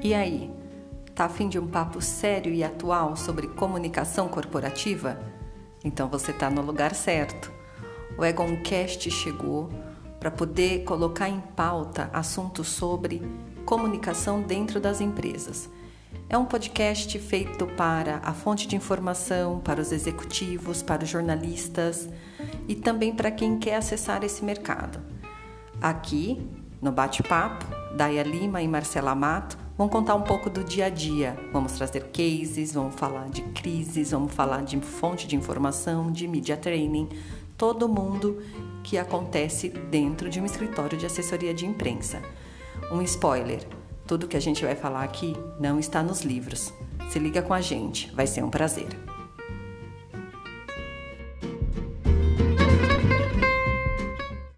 E aí, tá a fim de um papo sério e atual sobre comunicação corporativa? Então você tá no lugar certo. O Egoncast chegou para poder colocar em pauta assuntos sobre comunicação dentro das empresas. É um podcast feito para a fonte de informação, para os executivos, para os jornalistas e também para quem quer acessar esse mercado. Aqui, no bate-papo, Daya Lima e Marcela Mato vão contar um pouco do dia a dia. Vamos trazer cases, vamos falar de crises, vamos falar de fonte de informação, de media training, todo mundo que acontece dentro de um escritório de assessoria de imprensa. Um spoiler: tudo que a gente vai falar aqui não está nos livros. Se liga com a gente, vai ser um prazer.